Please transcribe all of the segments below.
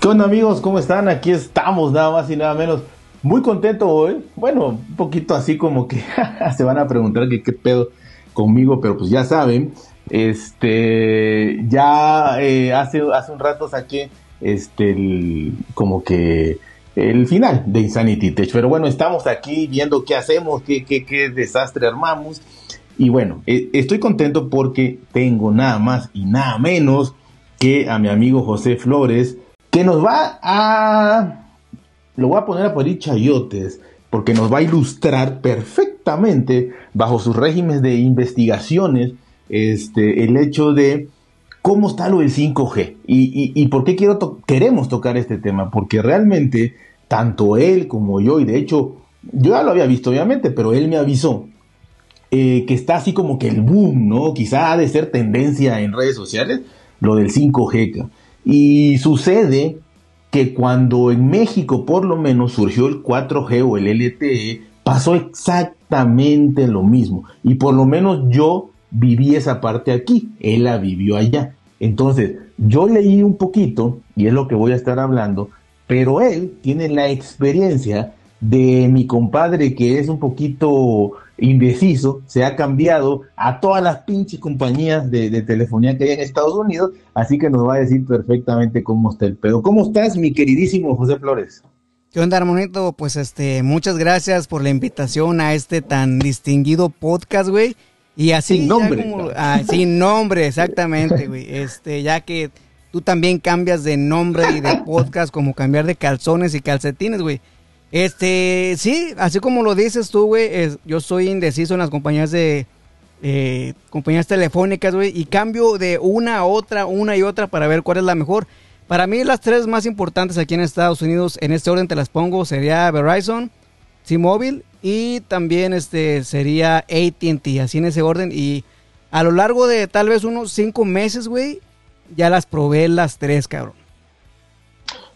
¿Qué onda amigos? ¿Cómo están? Aquí estamos nada más y nada menos. Muy contento hoy. Bueno, un poquito así como que se van a preguntar que qué pedo conmigo, pero pues ya saben, este, ya eh, hace, hace un rato saqué este, como que el final de Insanity Tech. Pero bueno, estamos aquí viendo qué hacemos, qué, qué, qué desastre armamos. Y bueno, eh, estoy contento porque tengo nada más y nada menos que a mi amigo José Flores, que nos va a, lo voy a poner a poner chayotes, porque nos va a ilustrar perfectamente bajo sus regímenes de investigaciones este, el hecho de cómo está lo del 5G y, y, por qué quiero queremos tocar este tema, porque realmente tanto él como yo, y de hecho yo ya lo había visto obviamente, pero él me avisó eh, que está así como que el boom, ¿no? Quizá ha de ser tendencia en redes sociales, lo del 5G. Y sucede que cuando en México por lo menos surgió el 4G o el LTE, pasó exactamente lo mismo. Y por lo menos yo viví esa parte aquí, él la vivió allá. Entonces, yo leí un poquito, y es lo que voy a estar hablando, pero él tiene la experiencia de mi compadre que es un poquito indeciso, se ha cambiado a todas las pinches compañías de, telefonía que hay en Estados Unidos, así que nos va a decir perfectamente cómo está el pedo. ¿Cómo estás, mi queridísimo José Flores? ¿Qué onda, Armonito? Pues este, muchas gracias por la invitación a este tan distinguido podcast, güey. Y así. Sin nombre. Ah, sin nombre, exactamente, güey. Este, ya que tú también cambias de nombre y de podcast como cambiar de calzones y calcetines, güey. Este, sí, así como lo dices tú, güey, yo soy indeciso en las compañías de eh, compañías telefónicas, güey, y cambio de una a otra, una y otra para ver cuál es la mejor. Para mí las tres más importantes aquí en Estados Unidos, en este orden te las pongo, sería Verizon, T-Mobile y también este sería AT&T, así en ese orden. Y a lo largo de tal vez unos cinco meses, güey, ya las probé las tres, cabrón.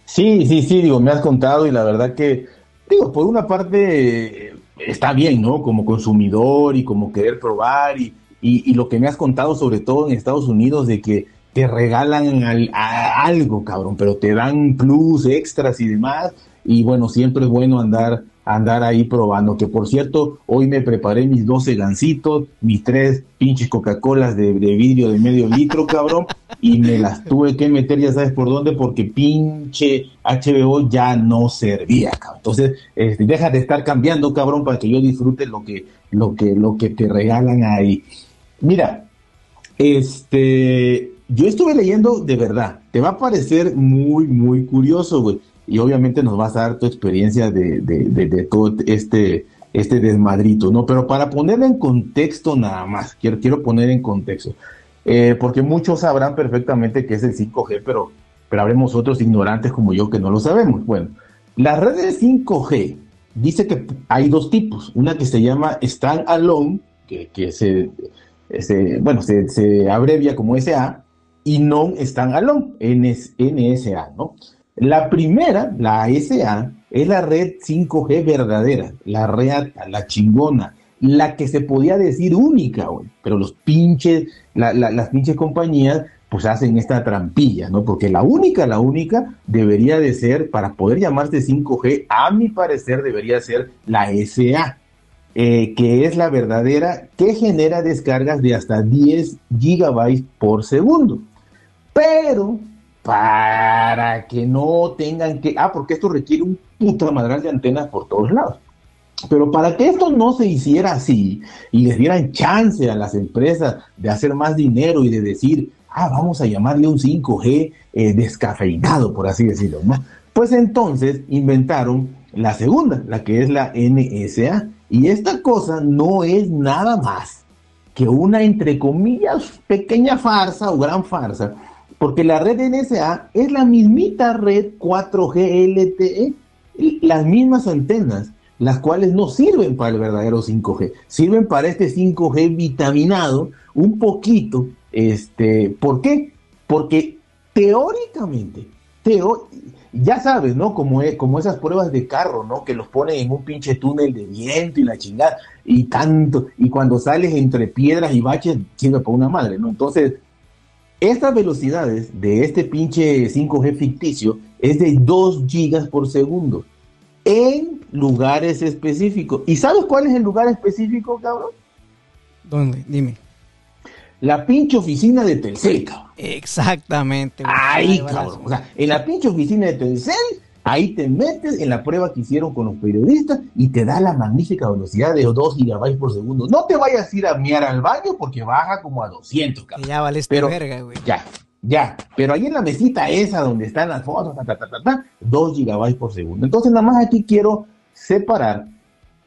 Sí, sí, sí, digo, me has contado y la verdad que digo, por una parte está bien, ¿no? Como consumidor y como querer probar y, y, lo que me has contado sobre todo en Estados Unidos de que te regalan algo, cabrón, pero te dan plus, extras y demás. Y bueno, siempre es bueno andar andar ahí probando. Que por cierto, hoy me preparé mis 12 gancitos, mis tres pinches Coca-Colas de, vidrio de medio litro, cabrón, y me las tuve que meter, ya sabes por dónde, porque pinche HBO ya no servía, cabrón. Entonces, este, deja de estar cambiando, cabrón, para que yo disfrute lo que, lo que, lo que te regalan ahí. Mira, este, yo estuve leyendo de verdad, te va a parecer muy, muy curioso, güey y obviamente nos vas a dar tu experiencia de, de, todo este, este desmadrito, ¿no? Pero para ponerlo en contexto nada más, quiero, quiero poner en contexto, eh, porque muchos sabrán perfectamente que es el 5G, pero, pero habremos otros ignorantes como yo que no lo sabemos. Bueno, la red de 5G dice que hay dos tipos, una que se llama Standalone, que, que se, bueno, se, se, abrevia como SA, y Non-Standalone, NSA, ¿no? La primera, la SA, es la red 5G verdadera, la reata, la chingona, la que se podía decir única, güey. Pero los pinches, las pinches compañías, pues hacen esta trampilla, ¿no? Porque la única, la única debería de ser, para poder llamarse 5G, a mi parecer debería ser la SA, eh, que es la verdadera, que genera descargas de hasta 10 gigabytes por segundo. Pero para que no tengan que, ah, porque esto requiere un puta madral de antenas por todos lados. Pero para que esto no se hiciera así y les dieran chance a las empresas de hacer más dinero y de decir, ah, vamos a llamarle un 5G eh, descafeinado, por así decirlo, ¿no? Pues entonces inventaron la segunda, la que es la NSA. Y esta cosa no es nada más que una, entre comillas, pequeña farsa o gran farsa porque la red NSA es la mismita red 4G LTE, las mismas antenas, las cuales no sirven para el verdadero 5G, sirven para este 5G vitaminado un poquito. Este, ¿Por qué? Porque teóricamente, Teo, ya sabes, ¿no? Como, es, como esas pruebas de carro, ¿no? Que los ponen en un pinche túnel de viento y la chingada, y tanto, y cuando sales entre piedras y baches, sirve para una madre, ¿no? Entonces, estas velocidades de este pinche 5G ficticio es de 2 gigas por segundo en lugares específicos. ¿Y sabes cuál es el lugar específico, cabrón? ¿Dónde? Dime. La pinche oficina de Telcel, cabrón. Exactamente. Ahí, cabrón. O sea, en la pinche oficina de Telcel, ahí te metes en la prueba que hicieron con los periodistas y te da la magnífica velocidad de 2 gigabytes por segundo. No te vayas a ir a miar al baño porque baja como a 200, cabrón. ya vale Pero, verga, güey. Ya, ya. Pero ahí en la mesita esa donde están las fotos, ta, ta, ta, ta, ta, 2 gigabytes por segundo. Entonces, nada más aquí quiero separar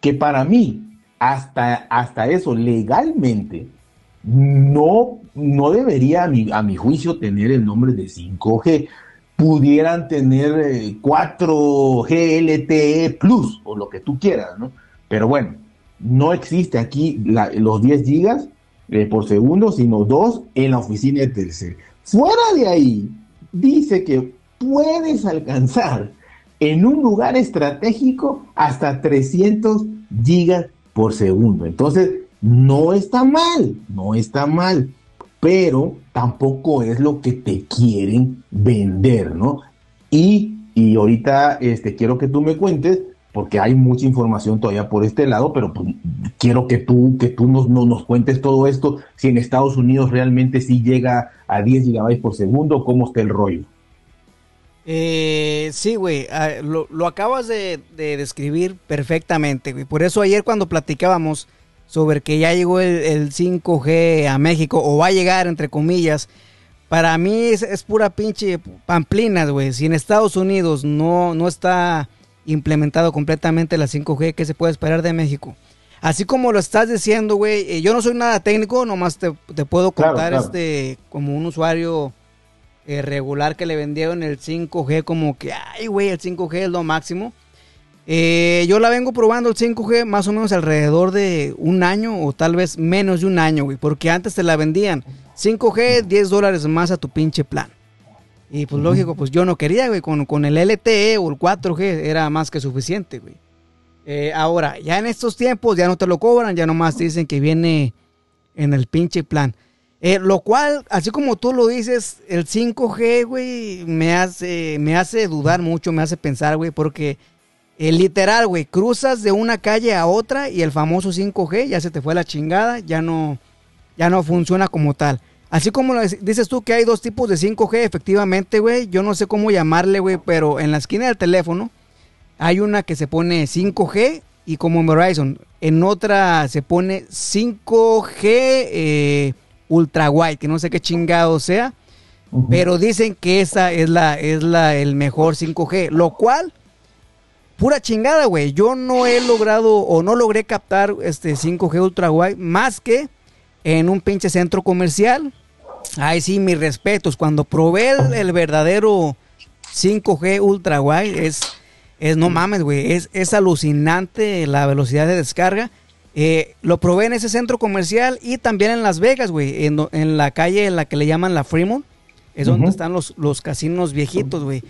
que para mí, hasta, hasta eso, legalmente, no, no debería, a mi, a mi juicio, tener el nombre de 5G. Pudieran tener 4G LTE Plus o lo que tú quieras, ¿no? Pero bueno, no existe aquí los 10 gigas eh, por segundo, sino 2 en la oficina de Telcel. Fuera de ahí, dice que puedes alcanzar en un lugar estratégico hasta 300 gigas por segundo. Entonces, no está mal, no está mal, pero tampoco es lo que te quieren vender, ¿no? Y, y ahorita este, quiero que tú me cuentes, porque hay mucha información todavía por este lado, pero pues, quiero que tú, que tú nos, nos, nos cuentes todo esto, si en Estados Unidos realmente sí llega a 10 gigabytes por segundo, cómo está el rollo. Eh, sí, güey, ah, lo, lo acabas de, de describir perfectamente, güey. Por eso ayer cuando platicábamos sobre que ya llegó el, el 5G a México, o va a llegar, entre comillas, para mí es, es pura pinche pamplina, güey. Si en Estados Unidos no, no está implementado completamente la 5G, ¿qué se puede esperar de México? Así como lo estás diciendo, güey, eh, yo no soy nada técnico, nomás te, te puedo Claro, contar claro. este como un usuario eh, regular que le vendieron el 5G como que, ay, güey, el 5G es lo máximo. Eh, yo la vengo probando el 5G más o menos alrededor de un año o tal vez menos de un año, güey, porque antes te la vendían 5G, 10 dólares más a tu pinche plan. Y pues lógico, pues yo no quería, güey, con, con el LTE o el 4G era más que suficiente, güey. Eh, ahora, ya en estos tiempos ya no te lo cobran, ya nomás te dicen que viene en el pinche plan. Eh, lo cual, así como tú lo dices, el 5G, güey, me hace, me hace dudar mucho, me hace pensar, güey, porque eh, literal, güey, cruzas de una calle a otra y el famoso 5G ya se te fue la chingada, ya no, ya no funciona como tal. Así como dices tú que hay dos tipos de 5G, efectivamente, güey, yo no sé cómo llamarle, güey, pero en la esquina del teléfono hay una que se pone 5G y como en Verizon, en otra se pone 5G eh, ultra wide, que no sé qué chingado sea, pero dicen que esa es la es la el mejor 5G, lo cual pura chingada, güey. Yo no he logrado o no logré captar este 5G ultra wide más que en un pinche centro comercial. Ay, sí, mis respetos. Cuando probé el, el verdadero 5G ultra wide es es no mames, güey, es, es alucinante la velocidad de descarga. Eh, lo probé en ese centro comercial y también en Las Vegas, güey, en, en la calle en la que le llaman la Fremont, es donde están los, los casinos viejitos, güey.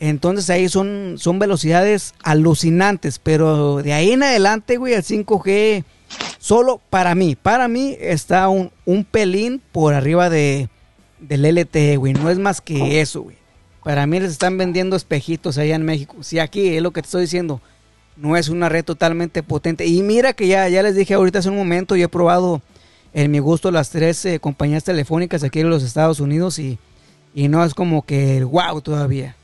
Entonces ahí son, son velocidades alucinantes, pero de ahí en adelante, güey, el 5G, solo para mí, para mí está un, un pelín por arriba de, del LTE, güey, no es más que eso, güey. Para mí les están vendiendo espejitos allá en México. Si aquí es lo que te estoy diciendo, no es una red totalmente potente. Y mira que ya, ya les dije ahorita hace un momento, yo he probado en mi gusto las tres eh, compañías telefónicas aquí en los Estados Unidos y, y no es como que wow todavía.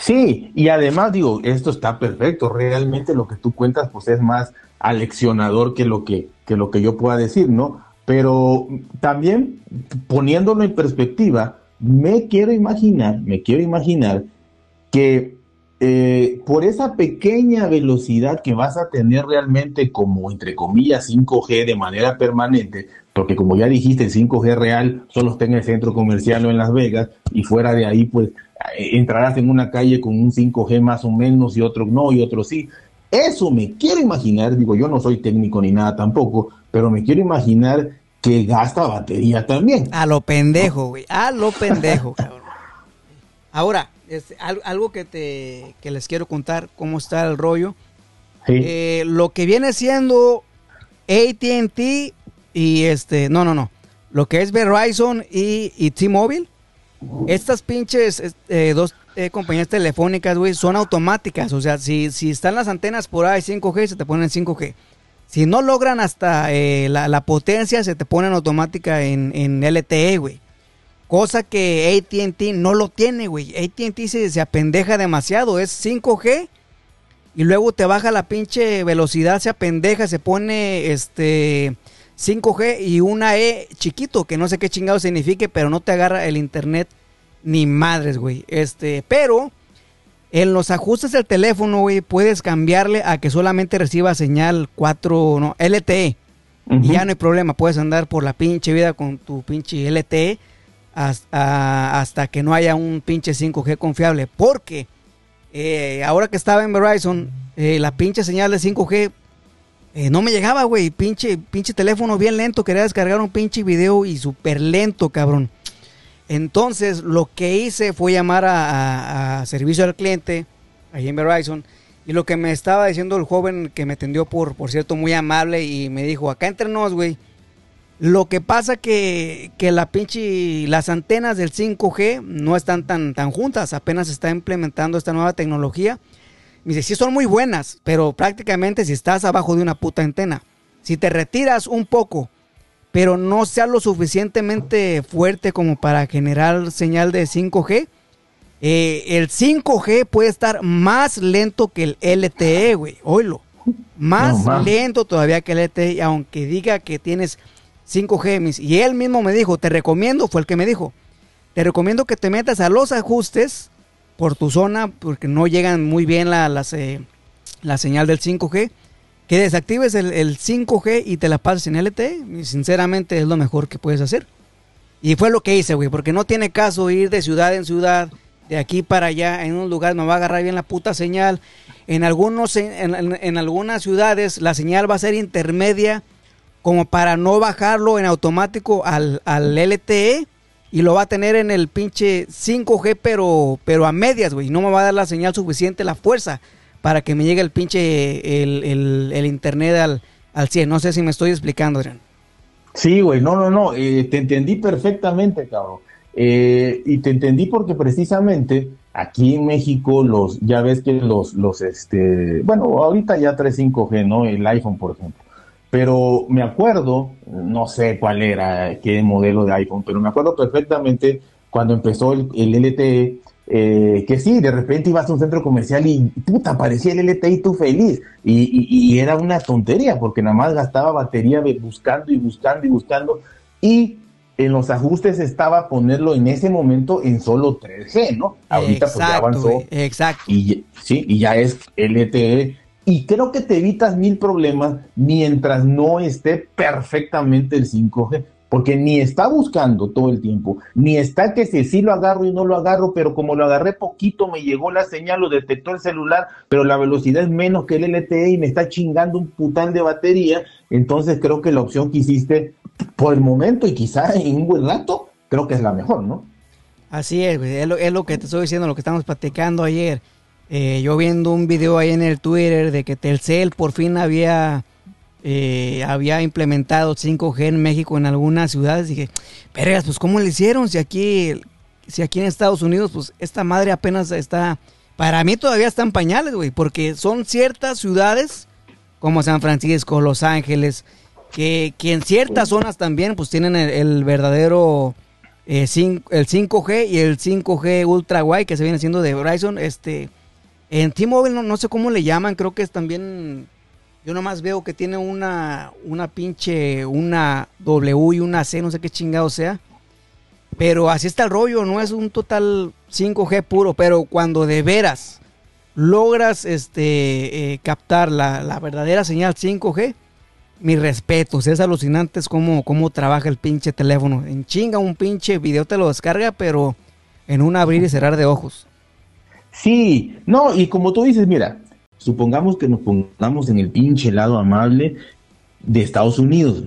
Sí, y además digo, esto está perfecto. Realmente lo que tú cuentas, pues es más aleccionador que lo que, que lo que yo pueda decir, ¿no? Pero también poniéndolo en perspectiva, me quiero imaginar, me quiero imaginar que eh, por esa pequeña velocidad que vas a tener realmente como, entre comillas, 5G de manera permanente, porque como ya dijiste, el 5G real solo está en el centro comercial o en Las Vegas, y fuera de ahí, pues eh, entrarás en una calle con un 5G más o menos y otro no y otro sí. Eso me quiero imaginar, digo, yo no soy técnico ni nada tampoco, pero me quiero imaginar que gasta batería también. A lo pendejo, güey. A lo pendejo, cabrón. Ahora, es algo que te que les quiero contar cómo está el rollo. Eh, lo que viene siendo AT&T y este, no, no, no, lo que es Verizon y, y T-Mobile, estas pinches eh, dos eh, compañías telefónicas, güey, son automáticas. O sea, si, si están las antenas por ahí 5G, se te ponen 5G. Si no logran hasta la, la, potencia, se te ponen automática en, en LTE, güey. Cosa que ATT no lo tiene, güey. ATT se, se apendeja demasiado. Es 5G y luego te baja la pinche velocidad, se apendeja, se pone este 5G y una E chiquito, que no sé qué chingado signifique, pero no te agarra el internet ni madres, güey. Este, pero en los ajustes del teléfono, güey, puedes cambiarle a que solamente reciba señal 4, no, LTE. Y ya no hay problema, puedes andar por la pinche vida con tu pinche LTE hasta, que no haya un pinche 5G confiable. Porque eh, ahora que estaba en Verizon, eh, la pinche señal de 5G eh, no me llegaba, güey. Pinche, pinche teléfono bien lento. Quería descargar un pinche video y súper lento, cabrón. Entonces, lo que hice fue llamar a, servicio al cliente, ahí en Verizon. Y lo que me estaba diciendo el joven que me atendió, por, por cierto, muy amable, y me dijo, acá entre nos, güey, lo que pasa que, que la pinche, las antenas del 5G no están tan, tan juntas, apenas se está implementando esta nueva tecnología. Me dice, sí son muy buenas, pero prácticamente si estás abajo de una puta antena, si te retiras un poco, pero no sea lo suficientemente fuerte como para generar señal de 5G, eh, el 5G puede estar más lento que el LTE, güey, oílo. Más lento todavía que el LTE, aunque diga que tienes 5G. Y él mismo me dijo, te recomiendo, fue el que me dijo, te recomiendo que te metas a los ajustes por tu zona, porque no llegan muy bien la, la señal del 5G, que desactives el, 5G y te la pases en LTE. Y sinceramente es lo mejor que puedes hacer. Y fue lo que hice, güey, porque no tiene caso ir de ciudad en ciudad, de aquí para allá, en un lugar no va a agarrar bien la puta señal. En, algunos, en algunas ciudades la señal va a ser intermedia como para no bajarlo en automático al, al LTE y lo va a tener en el pinche 5G, pero, pero a medias, güey. No me va a dar la señal suficiente, la fuerza, para que me llegue el pinche, el, internet al, al 100. No sé si me estoy explicando, Adrián. Sí, güey, no, no, no, eh, te entendí perfectamente, cabrón. Eh, y te entendí porque precisamente aquí en México los, ya ves que los, los, este, bueno, ahorita ya 3 5G, ¿no? El iPhone, por ejemplo pero me acuerdo, no sé cuál era, qué modelo de iPhone, pero me acuerdo perfectamente cuando empezó el, LTE, eh, que sí, de repente ibas a un centro comercial y puta, aparecía el LTE y tú feliz. Y, era una tontería, porque nada más gastaba batería buscando y buscando y buscando. Y en los ajustes estaba ponerlo en ese momento en solo 3G, ¿no? Ahorita pues ya avanzó. Exacto. Y, sí, y ya es LTE y creo que te evitas mil problemas mientras no esté perfectamente el 5G, porque ni está buscando todo el tiempo, ni está que si sí lo agarro y no lo agarro, pero como lo agarré poquito, me llegó la señal, lo detectó el celular, pero la velocidad es menos que el LTE y me está chingando un pután de batería. Entonces creo que la opción que hiciste por el momento y quizá en un buen rato, creo que es la mejor, ¿no? Así es, es lo, es lo que te estoy diciendo, lo que estamos platicando ayer eh, yo viendo un video ahí en el Twitter de que Telcel por fin había, eh, había implementado 5G en México en algunas ciudades. Dije, vergas, pues ¿cómo le hicieron? Si aquí, si aquí en Estados Unidos, pues esta madre apenas está... Para mí todavía están pañales, güey, porque son ciertas ciudades como San Francisco, Los Ángeles, que, que en ciertas zonas también pues tienen el, verdadero eh, el 5G y el 5G Ultra Wide que se viene haciendo de Verizon, este en T-Mobile no, no, sé cómo le llaman, creo que es también. Yo nomás veo que tiene una, una pinche, una W y una C, no sé qué chingado sea. Pero así está el rollo, no es un total 5G puro, pero cuando de veras logras este, eh, captar la, verdadera señal 5G, mis respetos, es alucinante cómo, cómo trabaja el pinche teléfono. En chinga un pinche video te lo descarga, pero en un abrir y cerrar de ojos. Sí, no, y como tú dices, mira, supongamos que nos pongamos en el pinche lado amable de Estados Unidos.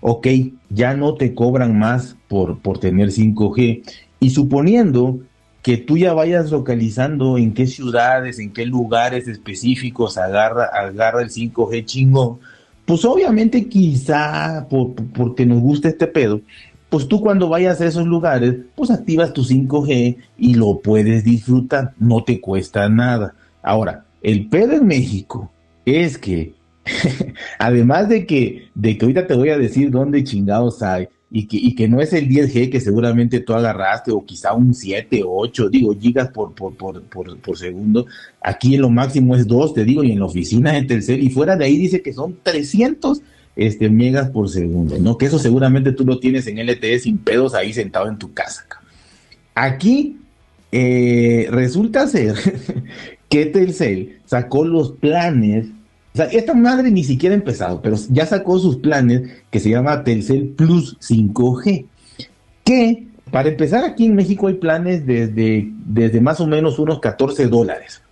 Ok, ya no te cobran más por, por tener 5G. Y suponiendo que tú ya vayas localizando en qué ciudades, en qué lugares específicos agarra, agarra el 5G chingón, pues obviamente quizá por, porque nos gusta este pedo, pues tú cuando vayas a esos lugares, pues activas tu 5G y lo puedes disfrutar, no te cuesta nada. Ahora, el pedo en México es que, además de que, de que ahorita te voy a decir dónde chingados hay, y que, y que no es el 10G que seguramente tú agarraste o quizá un 7 o 8, digo, gigas por, por, por, por, segundo. Aquí lo máximo es 2, te digo, y en la oficina de Telcel, y fuera de ahí dice que son 300 este, megas por segundo, ¿no? Que eso seguramente tú lo tienes en LTE sin pedos ahí sentado en tu casa. Aquí eh, resulta ser que Telcel sacó los planes o sea, esta madre ni siquiera ha empezado, pero ya sacó sus planes que se llama Telcel Plus 5G. Que, para empezar, aquí en México hay planes desde, desde más o menos unos 14 dólares.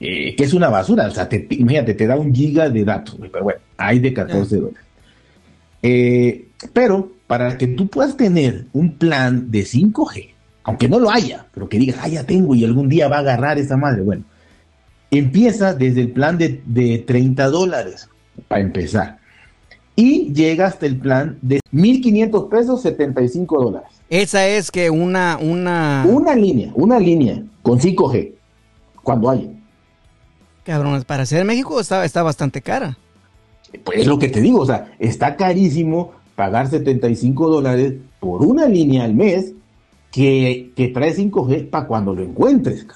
Eh, que es una basura. O sea, te, imagínate, te da un giga de datos, pero bueno, hay de 14 dólares. Eh, pero para que tú puedas tener un plan de 5G, aunque no lo haya, pero que digas, ah, ya tengo y algún día va a agarrar esa madre, bueno, Empieza desde el plan de, de 30 dólares, para empezar. Y llega hasta el plan de 1.500 pesos, 75 dólares. Esa es que una, una... Una línea, una línea con 5G, cuando hay. Cabrón, para ser México está, está bastante cara. Pues es lo que te digo, o sea, está carísimo pagar 75 dólares por una línea al mes que, que trae 5G para cuando lo encuentres.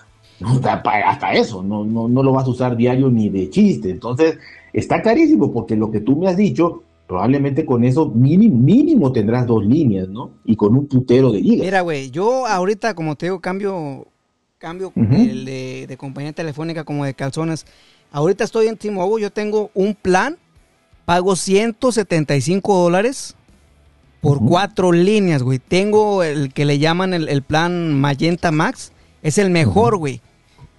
Hasta eso, no, no, no lo vas a usar diario ni de chiste. Entonces, está carísimo porque lo que tú me has dicho, probablemente con eso mínimo, mínimo tendrás dos líneas, ¿no? Y con un putero de gigas. Mira, güey, yo ahorita, como te digo, cambio, cambio el de, compañía telefónica como de calzones. Ahorita estoy en T-Mobile, yo tengo un plan, pago 175 dólares por cuatro líneas, güey. Tengo el que le llaman el, el plan Magenta Max, es el mejor, güey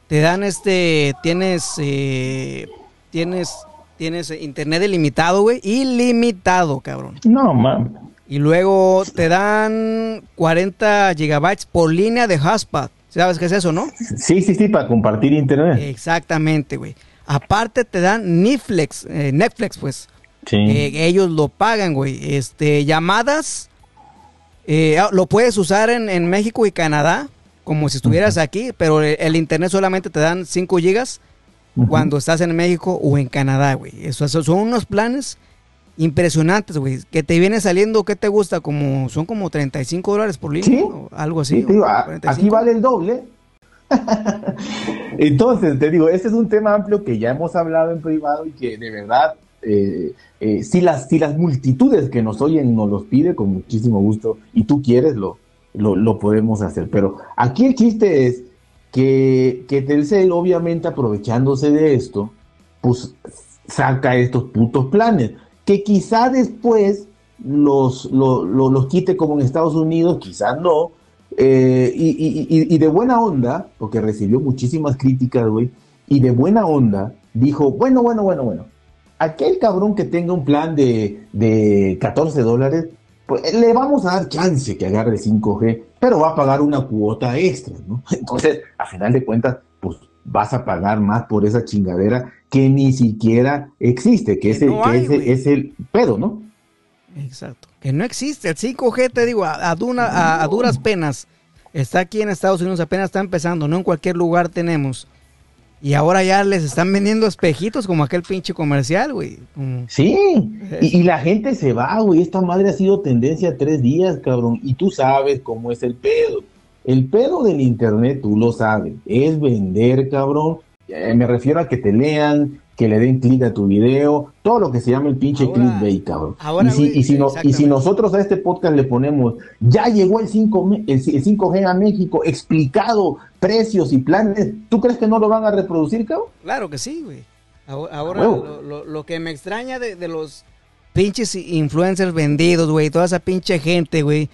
te dan este, tienes, eh, tienes, tienes internet ilimitado, güey, ilimitado, cabrón. No, man. Y luego te dan 40 gigabytes por línea de hotspot. ¿Sabes qué es eso, no? Sí, sí, sí, para compartir internet. Exactamente, güey. Aparte te dan Netflix, eh, Netflix, pues. Sí. Eh, ellos lo pagan, güey. Este, llamadas, ah, lo puedes usar en, en México y Canadá como si estuvieras aquí, pero el, internet solamente te dan 5 gigas cuando estás en México o en Canadá, güey. Eso, son unos planes impresionantes, güey. Que te viene saliendo, ¿qué te gusta? Como, son como 35 dólares por línea, o algo así. aquí vale el doble. Entonces, te digo, este es un tema amplio que ya hemos hablado en privado y que de verdad, eh, eh, si, las, multitudes que nos oyen nos los pide, con muchísimo gusto, y tú quieres, lo, lo, podemos hacer. Pero aquí el chiste es que, que Telcel, obviamente aprovechándose de esto, pues saca estos putos planes, que quizá después los, los quite como en Estados Unidos, quizá no, eh, y, de buena onda, porque recibió muchísimas críticas, güey, y de buena onda dijo, bueno, bueno, bueno, bueno, aquel cabrón que tenga un plan de, de 14 dólares, pues le vamos a dar chance que agarre 5G, pero va a pagar una cuota extra, ¿no? Entonces, a final de cuentas, pues vas a pagar más por esa chingadera que ni siquiera existe, que, es, el, que es, el pedo, ¿no? Exacto, que no existe. El 5G, te digo, a, a, duras penas, está aquí en Estados Unidos, apenas está empezando, no en cualquier lugar tenemos. Y ahora ya les están vendiendo espejitos como aquel pinche comercial, güey. Sí, y, la gente se va, güey. Esta madre ha sido tendencia tres días, cabrón. Y tú sabes cómo es el pedo. El pedo del internet, tú lo sabes, es vender, cabrón. Eh, me refiero a que te lean, que le den clic a tu video, todo lo que se llama el pinche clickbait, cabrón. y, si, y, si y si nosotros a este podcast le ponemos, ya llegó el, 5, el, 5G a México, explicado precios y planes, ¿tú crees que no lo van a reproducir, cabrón? Claro que sí, güey. Ahora, lo, que me extraña de, los pinches influencers vendidos, güey, toda esa pinche gente, güey,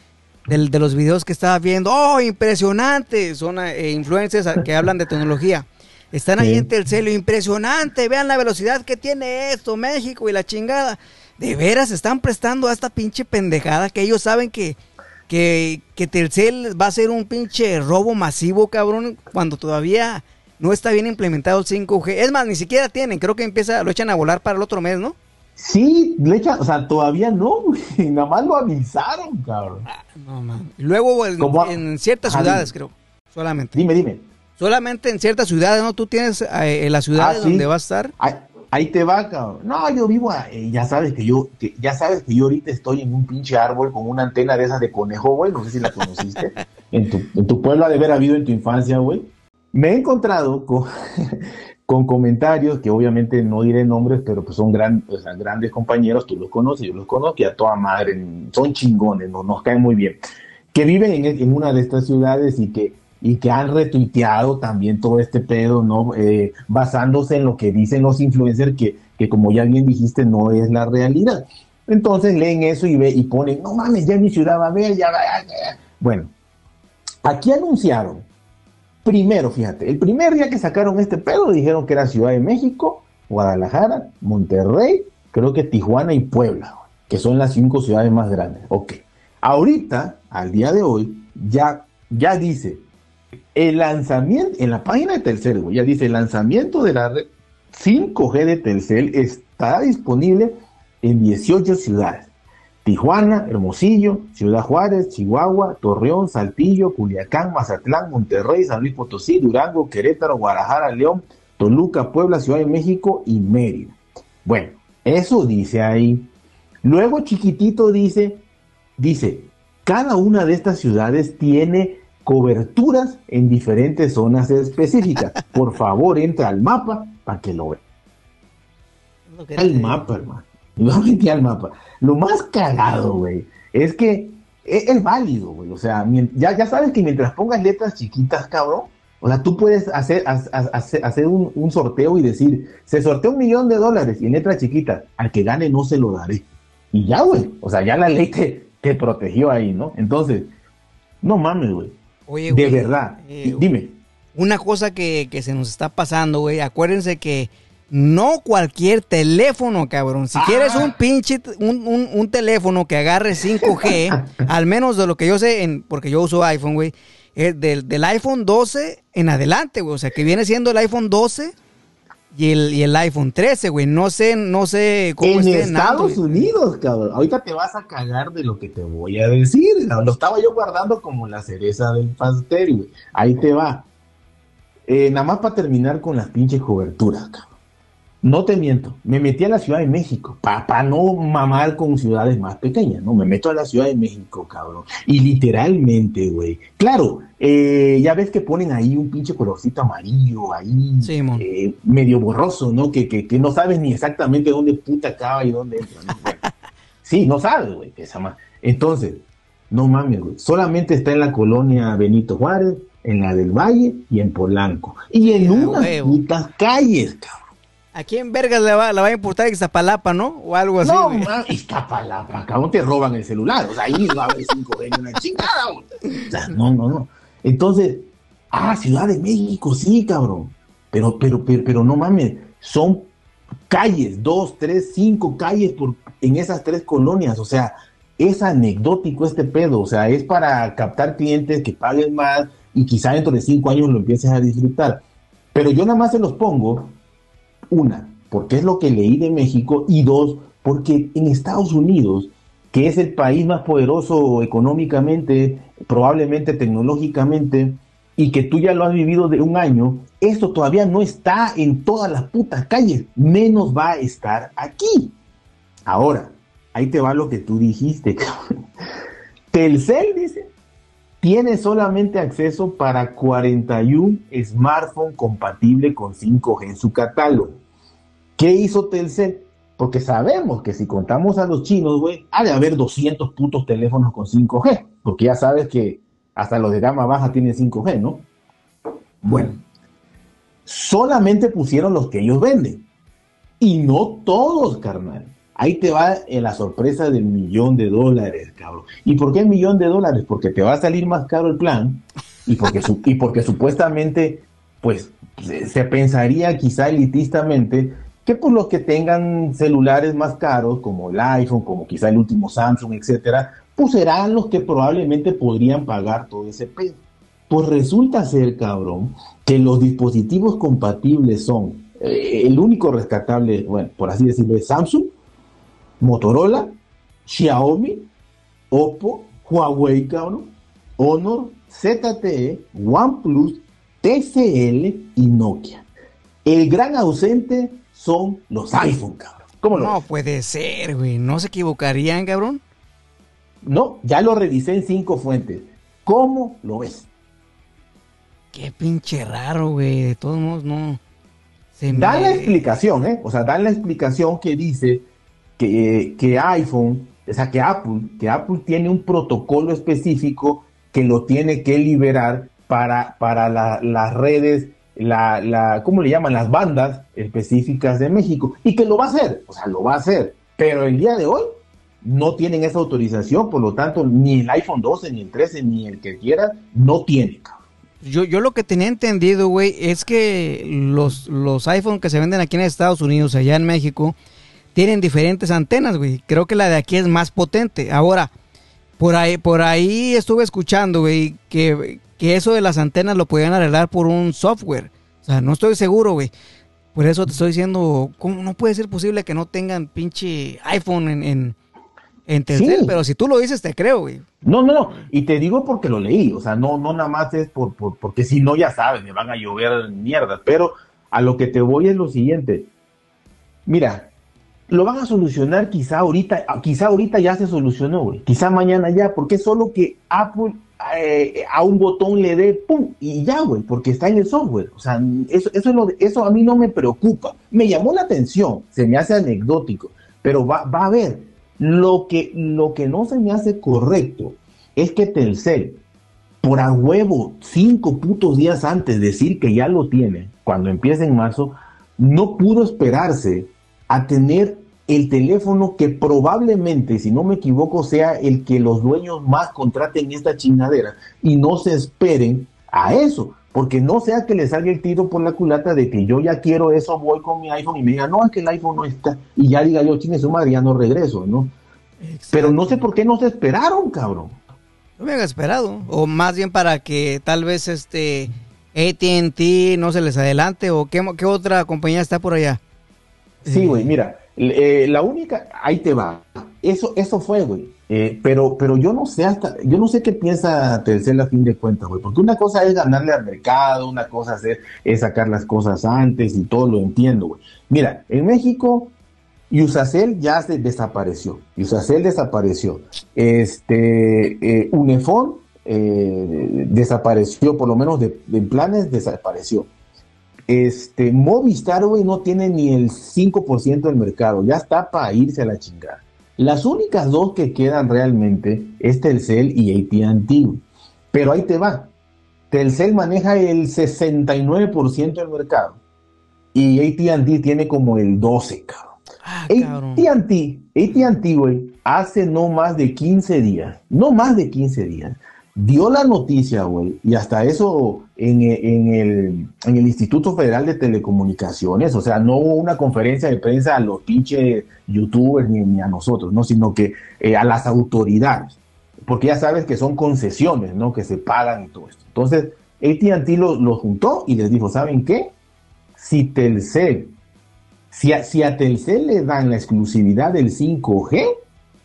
de, de, los videos que estaba viendo, oh, impresionante, son eh, influencers que hablan de tecnología. Están ahí en Telcel, impresionante, vean la velocidad que tiene esto, México y la chingada. De veras están prestando a esta pinche pendejada que ellos saben que que, que Telcel va a ser un pinche robo masivo, cabrón, cuando todavía no está bien implementado el 5G. Es más, ni siquiera tienen, creo que empieza, lo echan a volar para el otro mes, ¿no? Sí, le echan, o sea, todavía no, güey. Nada más lo avisaron, cabrón. Ah, no, man. Luego en, en ciertas ciudades, creo, solamente. Dime, dime. Solamente en ciertas ciudades, ¿no? Tú tienes eh, en las ciudades ah, donde va a estar. Ahí, te va, cabrón. No, yo vivo, eh, ya sabes que yo, ya sabes que yo ahorita estoy en un pinche árbol con una antena de esas de conejo, güey. No sé si la conociste. en, tu, en tu pueblo ha de haber habido en tu infancia, güey. Me he encontrado con, con comentarios que obviamente no diré nombres, pero pues son gran, grandes compañeros, tú los conoces, yo los conozco, y a toda madre, son chingones, no, nos caen muy bien, que viven en, en, una de estas ciudades y que, y que han retuiteado también todo este pedo, ¿no? Eh, basándose en lo que dicen los influencers, que, que como ya bien dijiste, no es la realidad. Entonces leen eso y, ve, y ponen, no mames, ya mi ciudad va a ver, ya, ya, ya. Bueno, aquí anunciaron Primero, fíjate, el primer día que sacaron este pedo dijeron que era Ciudad de México, Guadalajara, Monterrey, creo que Tijuana y Puebla, que son las cinco ciudades más grandes. Ok. Ahorita, al día de hoy, ya, ya dice el lanzamiento, en la página de Telcel, ya dice el lanzamiento de la red 5G de Telcel estará disponible en 18 ciudades. Tijuana, Hermosillo, Ciudad Juárez, Chihuahua, Torreón, Saltillo, Culiacán, Mazatlán, Monterrey, San Luis Potosí, Durango, Querétaro, Guadalajara, León, Toluca, Puebla, Ciudad de México y Mérida. Bueno, eso dice ahí. Luego chiquitito dice, dice, cada una de estas ciudades tiene coberturas en diferentes zonas específicas. Por favor, entra al mapa para que lo vea. El mapa, hermano. No metí al mapa. Lo más cagado, güey, es que es, válido, güey. O sea, ya, ya sabes que mientras pongas letras chiquitas, cabrón, o sea, tú puedes hacer, hacer, un, sorteo y decir, se sortea un millón de dólares y en letras chiquitas, al que gane no se lo daré. Y ya, güey. O sea, ya la ley te, te protegió ahí, ¿no? Entonces, no mames, güey. Oye, De verdad. Eh, dime. Una cosa que, que se nos está pasando, güey. Acuérdense que no cualquier teléfono, cabrón. Si quieres un ah. pinche, un, teléfono que agarre 5G, al menos de lo que yo sé, en, porque yo uso iPhone, güey, es del, del, iPhone 12 en adelante, güey. O sea, que viene siendo el iPhone 12 y el, y el iPhone 13, güey. No sé, no sé cómo en Estados Unidos, cabrón. Ahorita te vas a cagar de lo que te voy a decir. Lo estaba yo guardando como la cereza del pastel, güey. Ahí te va. Eh, nada más para terminar con las pinches coberturas, cabrón. No te miento, me metí a la Ciudad de México, para no mamar con ciudades más pequeñas, ¿no? Me meto a la Ciudad de México, cabrón. Y literalmente, güey. Claro, eh, ya ves que ponen ahí un pinche colorcito amarillo, ahí eh, medio borroso, ¿no? Que, que, que, no sabes ni exactamente dónde puta acaba y dónde entra, ¿no? sí, no sabes, güey, esa más. Entonces, no mames, güey. Solamente está en la colonia Benito Juárez, en la del Valle y en Polanco. Y en unas putas calles, cabrón. ¿A quién vergas le va, la va a importar Iztapalapa, no? O algo así. No, man, Iztapalapa, cabrón, te roban el celular. O sea, ahí va a haber cinco en una chingada. O sea, no, no, no. Entonces, ah, Ciudad de México, sí, cabrón. Pero, pero, pero, pero no mames, son calles, dos, tres, cinco calles por, en esas tres colonias. O sea, es anecdótico este pedo. O sea, es para captar clientes que paguen más y quizá dentro de cinco años lo empieces a disfrutar. Pero yo nada más se los pongo una, porque es lo que leí de México, y dos, porque en Estados Unidos, que es el país más poderoso económicamente, probablemente tecnológicamente, y que tú ya lo has vivido de un año, esto todavía no está en todas las putas calles, menos va a estar aquí. Ahora, ahí te va lo que tú dijiste. Telcel dice, tiene solamente acceso para 41 smartphones compatibles con 5G en su catálogo. ¿Qué hizo Telcel? Porque sabemos que si contamos a los chinos, güey, ha de haber 200 putos teléfonos con 5G. Porque ya sabes que hasta los de gama baja tienen 5G, ¿no? Bueno, solamente pusieron los que ellos venden. Y no todos, carnal. Ahí te va en la sorpresa del millón de dólares, cabrón. ¿Y por qué el millón de dólares? Porque te va a salir más caro el plan y porque, y porque supuestamente, pues, se pensaría quizá elitistamente que pues los que tengan celulares más caros, como el iPhone, como quizá el último Samsung, etcétera, pues serán los que probablemente podrían pagar todo ese peso. Pues resulta ser, cabrón, que los dispositivos compatibles son, eh, el único rescatable, bueno, por así decirlo, es Samsung, Motorola, Xiaomi, Oppo, Huawei, cabrón, Honor, ZTE, OnePlus, TCL y Nokia. El gran ausente son los iPhone, cabrón. ¿Cómo no puede ser, güey. ¿No se equivocarían, cabrón? No, ya lo revisé en cinco fuentes. ¿Cómo lo ves? Qué pinche raro, güey. De todos modos, no. Se da la explicación, ¿eh? O sea, dan la explicación que dice que, que iPhone, o sea, que Apple, que Apple tiene un protocolo específico que lo tiene que liberar para, para las redes, la, ¿cómo le llaman? Las bandas específicas de México. Y que lo va a hacer, o sea, lo va a hacer. Pero el día de hoy no tienen esa autorización, por lo tanto, ni el iPhone 12, ni el 13, ni el que quiera, no tiene, Yo, yo lo que tenía entendido, güey, es que los, los iPhone que se venden aquí en Estados Unidos, allá en México, tienen diferentes antenas, güey. Creo que la de aquí es más potente. Ahora, por ahí, por ahí estuve escuchando, güey, que, que eso de las antenas lo podían arreglar por un software. O sea, no estoy seguro, güey. Por eso te estoy diciendo, ¿cómo no puede ser posible que no tengan pinche iPhone en, en, en Telcel? Pero si tú lo dices, te creo, güey. No, no, no. Y te digo porque lo leí. O sea, no, no nada más es por, por porque si no, ya sabes, me van a llover mierdas. Pero a lo que te voy es lo siguiente. Mira, lo van a solucionar quizá ahorita, quizá ahorita ya se solucionó, güey. Quizá mañana ya, porque solo que Apple eh, a un botón le dé pum y ya, güey, porque está en el software. O sea, eso, eso, es lo eso a mí no me preocupa. Me llamó la atención, se me hace anecdótico, pero va, va a ver. Lo que, lo que no se me hace correcto es que Telcel, por a huevo, cinco putos días antes decir que ya lo tiene, cuando empieza en marzo, no pudo esperarse a tener el teléfono que probablemente, si no me equivoco, sea el que los dueños más contraten esta chingadera y no se esperen a eso, porque no sea que le salga el tiro por la culata de que yo ya quiero eso, voy con mi iPhone y me diga, no, es que el iPhone no está, y ya diga yo, chingue su madre, ya no regreso, ¿no? Pero no sé por qué no se esperaron, cabrón. No me han esperado, o más bien para que tal vez este ATT no se les adelante, o qué, qué otra compañía está por allá. Sí, güey, mira, eh, la única, ahí te va. Eso, eso fue, güey. Eh, pero, pero yo no sé hasta, yo no sé qué piensa Telcel a fin de cuentas, güey. Porque una cosa es ganarle al mercado, una cosa es, es sacar las cosas antes y todo lo entiendo, güey. Mira, en México, Usacel ya se desapareció. Usacel desapareció. Este, eh, Unefón desapareció, por lo menos de, de planes desapareció. Este, Movistar, güey, no tiene ni el 5% del mercado, ya está para irse a la chingada. Las únicas dos que quedan realmente es Telcel y AT&T, pero ahí te va. Telcel maneja el 69% del mercado y AT&T tiene como el 12, cabrón. Ah, AT&T, AT&T, güey, hace no más de 15 días, no más de 15 días, dio la noticia, güey, y hasta eso en, el, Instituto Federal de Telecomunicaciones, o sea, no hubo una conferencia de prensa a los pinches youtubers ni, a nosotros, ¿no? Sino que eh, a las autoridades, porque ya sabes que son concesiones, ¿no? Que se pagan y todo esto. Entonces, AT&T lo, lo juntó y les dijo, ¿saben qué? Si Telcel, si si a Telcel le dan la exclusividad del 5G,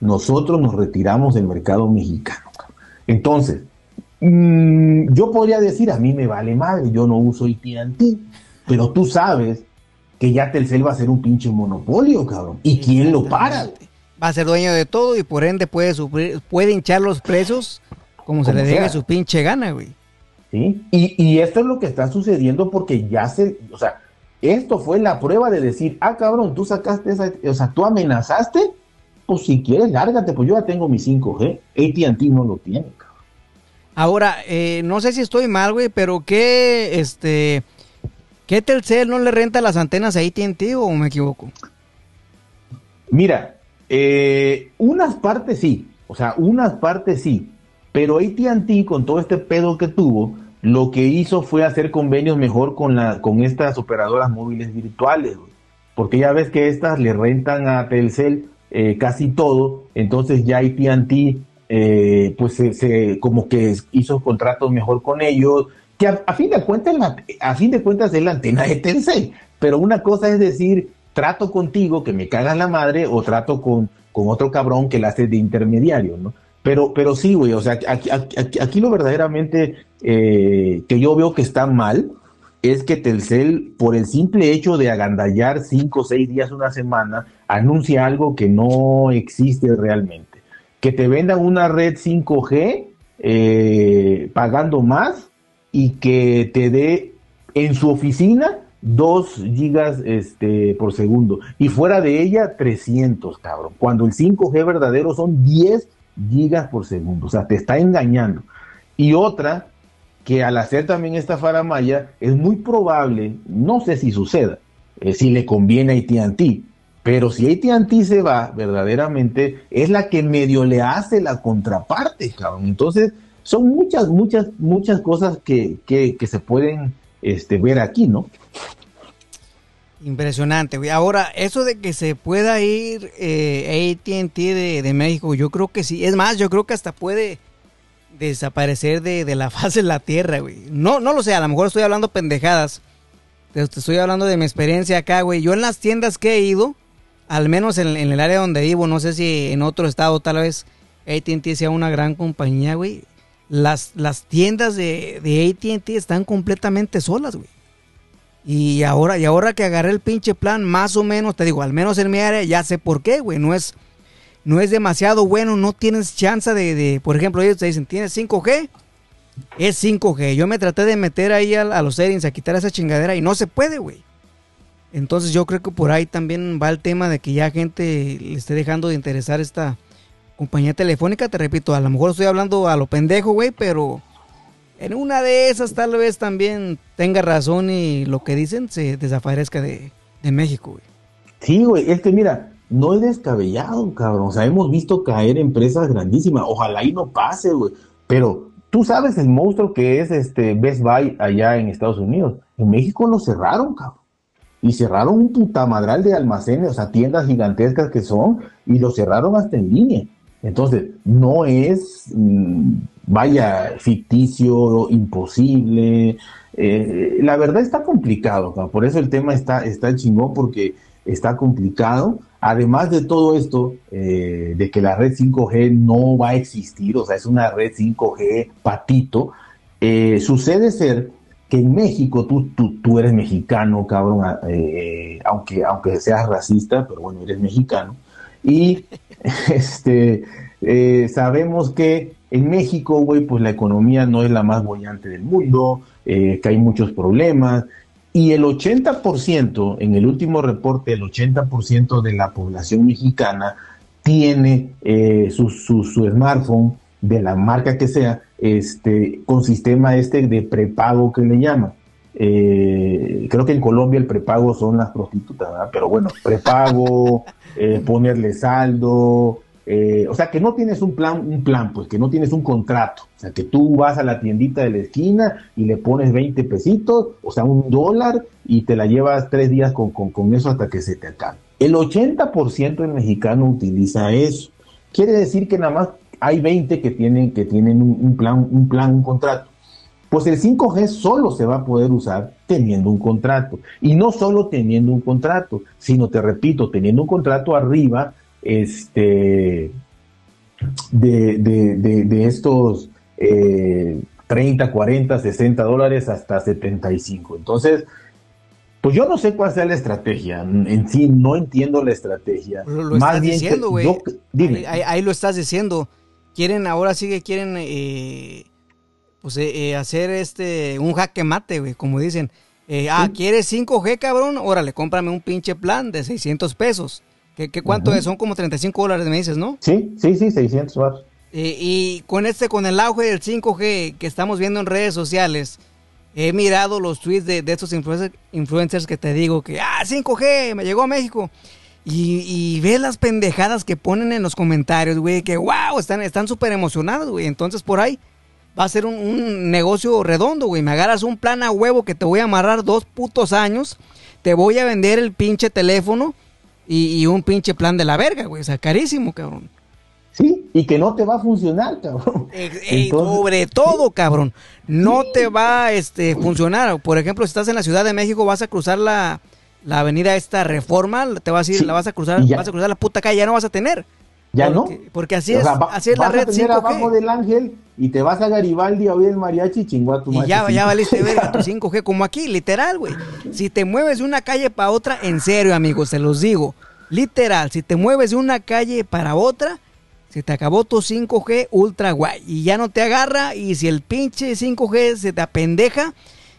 nosotros nos retiramos del mercado mexicano. Entonces, mm, yo podría decir, a mí me vale madre, yo no uso AT&T, pero tú sabes que ya Telcel va a ser un pinche monopolio, cabrón. ¿Y quién lo para? Va a ser dueño de todo y por ende puede, puede hinchar los precios como, se le deje su pinche gana, güey. Sí, y, y esto es lo que está sucediendo porque ya se, o sea, esto fue la prueba de decir, ah, cabrón, tú sacaste esa, o sea, tú amenazaste pues si quieres, lárgate, pues yo ya tengo mi 5G. ATT no lo tiene, cabrón. Ahora, eh, no sé si estoy mal, güey, pero ¿qué, este, qué Telcel no le renta las antenas a ATT o me equivoco? Mira, eh, unas partes sí, o sea, unas partes sí, pero ATT con todo este pedo que tuvo, lo que hizo fue hacer convenios mejor con, la, con estas operadoras móviles virtuales, güey. porque ya ves que estas le rentan a Telcel eh, casi todo, entonces ya AT&T eh, pues se, como que hizo contratos mejor con ellos, que a, fin de cuentas, a fin de cuentas es la antena de Telcel, pero una cosa es decir, trato contigo que me cagas la madre o trato con, con otro cabrón que la hace de intermediario, ¿no? Pero, pero sí, güey, o sea, aquí, aquí, lo verdaderamente eh, que yo veo que está mal es que Telcel, por el simple hecho de agandallar cinco o seis días, una semana, anuncia algo que no existe realmente. Que te vendan una red 5G eh, pagando más y que te dé en su oficina 2 gigas este, por segundo y fuera de ella 300, cabrón. Cuando el 5G verdadero son 10 gigas por segundo, o sea, te está engañando. Y otra, que al hacer también esta faramaya, es muy probable, no sé si suceda, eh, si le conviene a AT&T, pero si AT&T se va, verdaderamente, es la que medio le hace la contraparte, cabrón. Entonces, son muchas, muchas, muchas cosas que, que, se pueden este, ver aquí, ¿no? Impresionante, güey. Ahora, eso de que se pueda ir eh, ATT de, de, México, yo creo que sí. Es más, yo creo que hasta puede desaparecer de, de, la faz de la Tierra, güey. No, no lo sé, a lo mejor estoy hablando pendejadas. Te, estoy hablando de mi experiencia acá, güey. Yo en las tiendas que he ido, al menos en, en el área donde vivo, no sé si en otro estado tal vez ATT sea una gran compañía, güey. Las, las tiendas de, de ATT están completamente solas, güey. Y ahora, y ahora que agarré el pinche plan, más o menos, te digo, al menos en mi área, ya sé por qué, güey. No es, no es demasiado bueno, no tienes chance de, de, por ejemplo, ellos te dicen, ¿tienes 5G? Es 5G. Yo me traté de meter ahí a, los settings, a quitar esa chingadera y no se puede, güey. Entonces yo creo que por ahí también va el tema de que ya gente le esté dejando de interesar esta compañía telefónica. Te repito, a lo mejor estoy hablando a lo pendejo, güey, pero en una de esas tal vez también tenga razón y lo que dicen se desaparezca de, México, güey. Sí, güey, es que mira, no es descabellado, cabrón. O sea, hemos visto caer empresas grandísimas. Ojalá y no pase, güey. Pero tú sabes el monstruo que es este Best Buy allá en Estados Unidos. En México lo cerraron, cabrón. Y cerraron un putamadral de almacenes, o sea, tiendas gigantescas que son, y lo cerraron hasta en línea. Entonces, no es, mm, vaya, ficticio, imposible. Eh, la verdad está complicado, por eso el tema está, está chingón, porque está complicado. Además de todo esto, eh, de que la red 5G no va a existir, o sea, es una red 5G patito, eh, sucede ser que en México, tú, tú, tú eres mexicano, cabrón, aunque, aunque seas racista, pero bueno, eres mexicano, y este, eh, sabemos que en México, güey, pues la economía no es la más bollante del mundo, eh, que hay muchos problemas. Y el 80%, en el último reporte, el 80% de la población mexicana tiene eh, su, su, smartphone de la marca que sea, este, con sistema este de prepago que le llaman. creo que en Colombia el prepago son las prostitutas, ¿verdad? pero bueno, prepago, eh, ponerle saldo, eh, o sea, que no tienes un plan, un plan, pues que no tienes un contrato, o sea, que tú vas a la tiendita de la esquina y le pones 20 pesitos, o sea, un dólar y te la llevas tres días con, eso hasta que se te acabe. El 80% del mexicano utiliza eso. Quiere decir que nada más hay 20 que tienen, que tienen un plan, un plan, un contrato. Pues el 5G solo se va a poder usar teniendo un contrato. Y no solo teniendo un contrato, sino, te repito, teniendo un contrato arriba este, de, de, estos 30, 40, 60 dólares hasta 75. Entonces, pues yo no sé cuál sea la estrategia. En sí, no entiendo la estrategia. Lo, estás diciendo, güey. Ahí, lo estás diciendo. Quieren, ahora sí que quieren eh, pues eh, eh, hacer este un jaque mate, güey, como dicen. Eh, ah, ¿quieres 5G, cabrón? Órale, cómprame un pinche plan de 600 pesos. ¿Qué, cuánto es? Son como 35 dólares, me dices, ¿no? Sí, sí, sí, 600 dólares. y con este, con el auge del 5G que estamos viendo en redes sociales, he mirado los tweets de, de estos influencers, que te digo que, ah, 5G, me llegó a México. Y, y ves las pendejadas que ponen en los comentarios, güey, que wow, están súper emocionados, güey. Entonces por ahí va a ser un, negocio redondo, güey. Me agarras un plan a huevo que te voy a amarrar dos putos años, te voy a vender el pinche teléfono y, un pinche plan de la verga, güey. O sea, carísimo, cabrón. Sí, y que no te va a funcionar, cabrón. sobre todo, cabrón, no te va a este, funcionar. Por ejemplo, si estás en la Ciudad de México, vas a cruzar la, la avenida esta Reforma, te vas a ir, la vas a cruzar, vas a cruzar la puta calle, ya no vas a tener. Ya no. Porque así es, así es la red a tener 5G. abajo del ángel y te vas a Garibaldi a oír el mariachi chingó a tu Y ya, ya valiste tu 5G, como aquí, literal, güey. Si te mueves de una calle para otra, en serio, amigos, se los digo. Literal, si te mueves de una calle para otra, se te acabó tu 5G ultra guay. Y ya no te agarra. Y si el pinche 5G se te apendeja,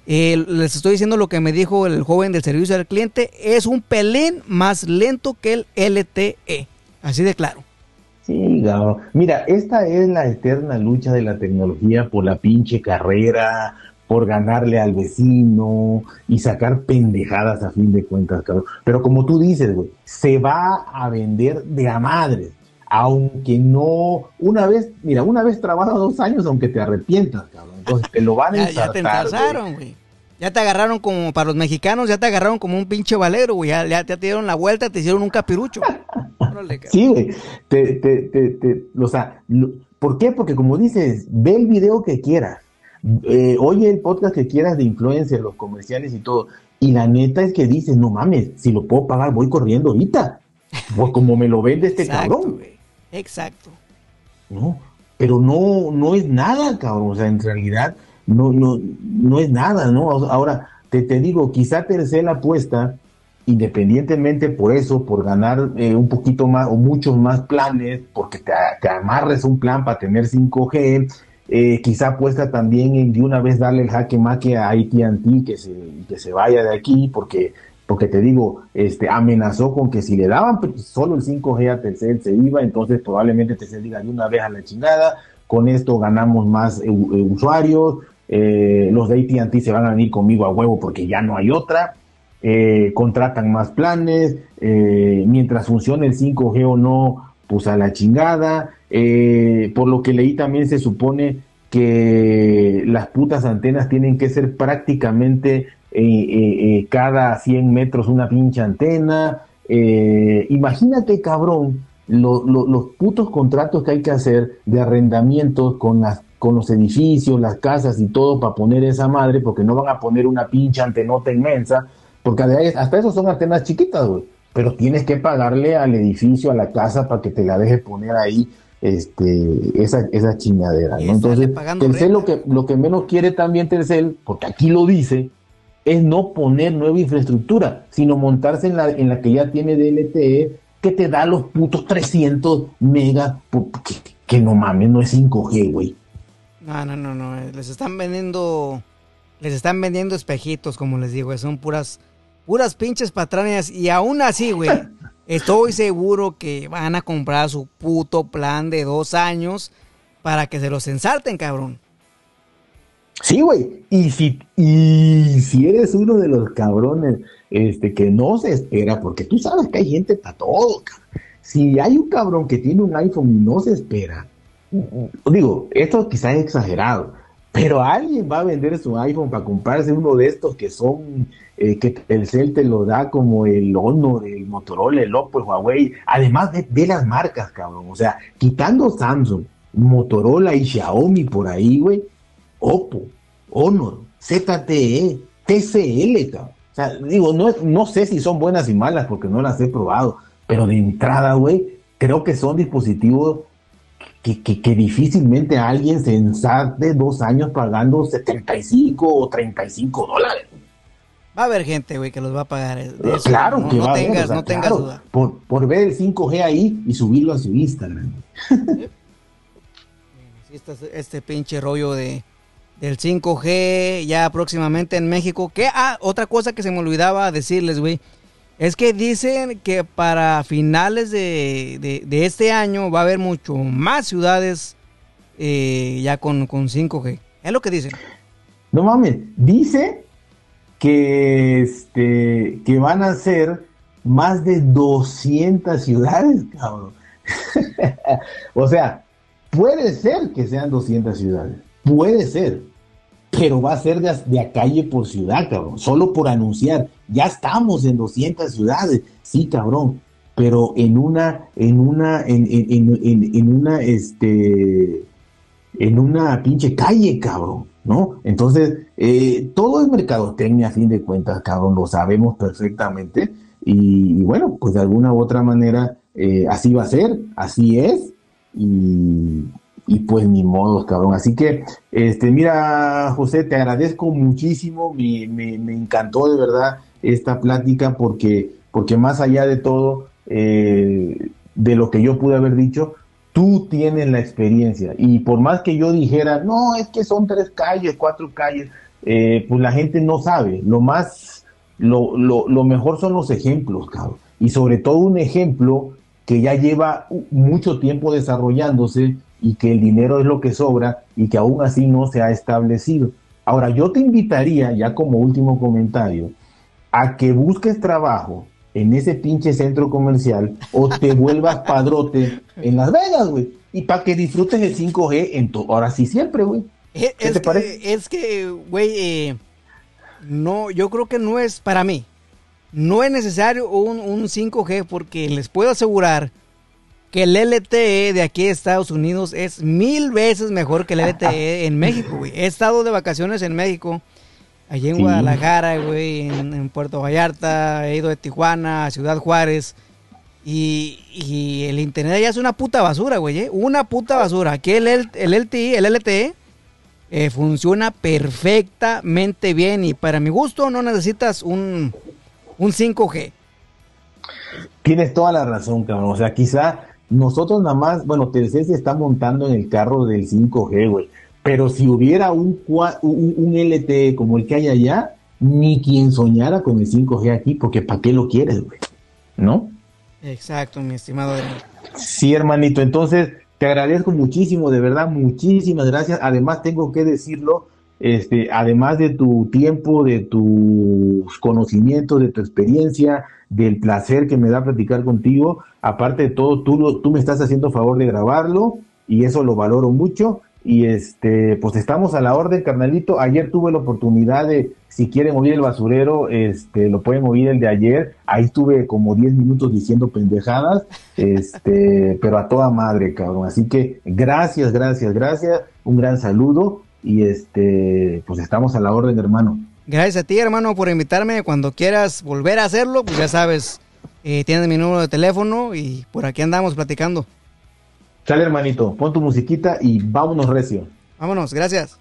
eh, les estoy diciendo lo que me dijo el joven del servicio al cliente, es un pelín más lento que el LTE. Así de claro. Sí, Mira, esta es la eterna lucha de la tecnología por la pinche carrera, por ganarle al vecino y sacar pendejadas a fin de cuentas, cabrón. Pero como tú dices, güey, se va a vender de a madres. Aunque no, una vez, mira, una vez trabaja dos años, aunque te arrepientas, cabrón. Entonces te lo van a ya, ya te güey. Ya te agarraron como, para los mexicanos, ya te agarraron como un pinche valero, güey. Ya, te dieron la vuelta, te hicieron un capirucho. sí, güey. Te, te, te, o sea, ¿por qué? Porque como dices, ve el video que quieras eh, oye el podcast que quieras de influencia, los comerciales y todo. Y la neta es que dices, no mames, si lo puedo pagar, voy corriendo ahorita. Pues como me lo vende este cabrón. Exacto. No, pero no, no es nada, cabrón. O sea, en realidad no, no, no es nada, ¿no? Ahora, te, te digo, quizá la apuesta, independientemente por eso, por ganar eh, un poquito más o muchos más planes, porque te, te amarres un plan para tener 5G, eh, quizá apuesta también en de una vez darle el jaque maque a AT&T que se, que se vaya de aquí porque porque te digo, este amenazó con que si le daban solo el 5G a Telcel se iba, entonces probablemente Telcel diga de una vez a la chingada, con esto ganamos más eh, eh, usuarios, los de AT&T se van a venir conmigo a huevo porque ya no hay otra, contratan más planes, mientras funcione el 5G o no, pues a la chingada, eh, por lo que leí también se supone que las putas antenas tienen que ser prácticamente eh, eh, cada 100 metros una pinche antena. imagínate, cabrón, los putos contratos que hay que hacer de arrendamientos con con los edificios, las casas y todo para poner esa madre, porque no van a poner una pinche antenota inmensa, porque hasta eso son antenas chiquitas, güey. Pero tienes que pagarle al edificio, a la casa, para que te la deje poner ahí este, esa, esa chingadera, ¿no? Entonces, Telcel lo que, lo que menos quiere también Telcel, porque aquí lo dice, es no poner nueva infraestructura, sino montarse en la, en la que ya tiene DLTE, que te da los putos 300 megas, que, que no mames, no es 5G, güey. No, no, no, no, les están vendiendo, les están vendiendo espejitos, como les digo, son puras, puras pinches patrañas, y aún así, güey, Estoy seguro que van a comprar su puto plan de dos años para que se los ensarten, cabrón. Sí, güey. Y si, y si eres uno de los cabrones este, que no se espera, porque tú sabes que hay gente para todo, cabrón. Si hay un cabrón que tiene un iPhone y no se espera, digo, esto quizás es exagerado, pero alguien va a vender su iPhone para comprarse uno de estos que son, eh, que el Cel te lo da como el Honor, el Motorola, el Oppo, el Huawei, además de, las marcas, cabrón. O sea, quitando Samsung, Motorola y Xiaomi por ahí, güey, Oppo, Honor, ZTE, TCL, cabrón. O sea, digo, no, no sé si son buenas y malas porque no las he probado, pero de entrada, güey, creo que son dispositivos que, que, difícilmente alguien se ensarte dos años pagando 75 o 35 dólares. Va a haber gente, güey, que los va a pagar. claro que va a haber, no tengas duda. Por, por, ver el 5G ahí y subirlo a su Instagram. este, este pinche rollo de del 5G ya próximamente en México. ¿Qué? Ah, otra cosa que se me olvidaba decirles, güey. Es que dicen que para finales de, este año va a haber mucho más ciudades eh, ya con, 5G. Es lo que dicen. No mames, dice que, este, que van a ser más de 200 ciudades, cabrón. o sea, puede ser que sean 200 ciudades, puede ser pero va a ser de, a calle por ciudad, cabrón, solo por anunciar. Ya estamos en 200 ciudades, sí, cabrón, pero en una, en una, en, en, en, en una, este, en una pinche calle, cabrón, ¿no? Entonces, eh, todo es mercadotecnia a fin de cuentas, cabrón, lo sabemos perfectamente. Y, bueno, pues de alguna u otra manera, eh, así va a ser, así es, y, y pues ni modo, cabrón. Así que, este, mira, José, te agradezco muchísimo, me, me, me encantó de verdad esta plática porque, porque más allá de todo, eh, de lo que yo pude haber dicho, tú tienes la experiencia. Y por más que yo dijera, no, es que son tres calles, cuatro calles, eh, pues la gente no sabe. Lo más, lo, lo mejor son los ejemplos, cabrón. Y sobre todo un ejemplo que ya lleva mucho tiempo desarrollándose y que el dinero es lo que sobra y que aún así no se ha establecido. Ahora, yo te invitaría, ya como último comentario, a que busques trabajo en ese pinche centro comercial o te vuelvas padrote en Las Vegas, güey. Y para que disfrutes el 5G en tu... Ahora sí siempre, güey. ¿Qué es, te que, parece? Es que, güey, eh, no, yo creo que no es para mí. No es necesario un, un 5G porque les puedo asegurar que el LTE de aquí de Estados Unidos es mil veces mejor que el LTE en México, güey. He estado de vacaciones en México Allí en Guadalajara, güey, en, Puerto Vallarta, he ido de Tijuana a Ciudad Juárez. Y, el internet allá es una puta basura, güey, ¿eh? Una puta basura. Aquí el, el LTE, el LTE eh, funciona perfectamente bien y para mi gusto no necesitas un, un 5G. Tienes toda la razón, cabrón. O sea, quizá nosotros nada más, bueno, Telcel se está montando en el carro del 5G, güey. Pero si hubiera un, un, LTE como el que hay allá, ni quien soñara con el 5G aquí, porque ¿para qué lo quieres, güey? ¿No? Exacto, mi estimado. Sí, hermanito. Entonces, te agradezco muchísimo, de verdad, muchísimas gracias. Además, tengo que decirlo, este, además de tu tiempo, de tus conocimientos, de tu experiencia, del placer que me da platicar contigo, aparte de todo, tú, me estás haciendo favor de grabarlo y eso lo valoro mucho. Y este, pues estamos a la orden, carnalito. Ayer tuve la oportunidad de, si quieren oír el basurero, este, lo pueden oír el de ayer. Ahí estuve como 10 minutos diciendo pendejadas, este, pero a toda madre, cabrón. Así que gracias, gracias, gracias. Un gran saludo y este, pues estamos a la orden, hermano. Gracias a ti, hermano, por invitarme. Cuando quieras volver a hacerlo, pues ya sabes, eh, tienes mi número de teléfono y por aquí andamos platicando. Sale, hermanito, pon tu musiquita y vámonos recio. Vámonos, gracias.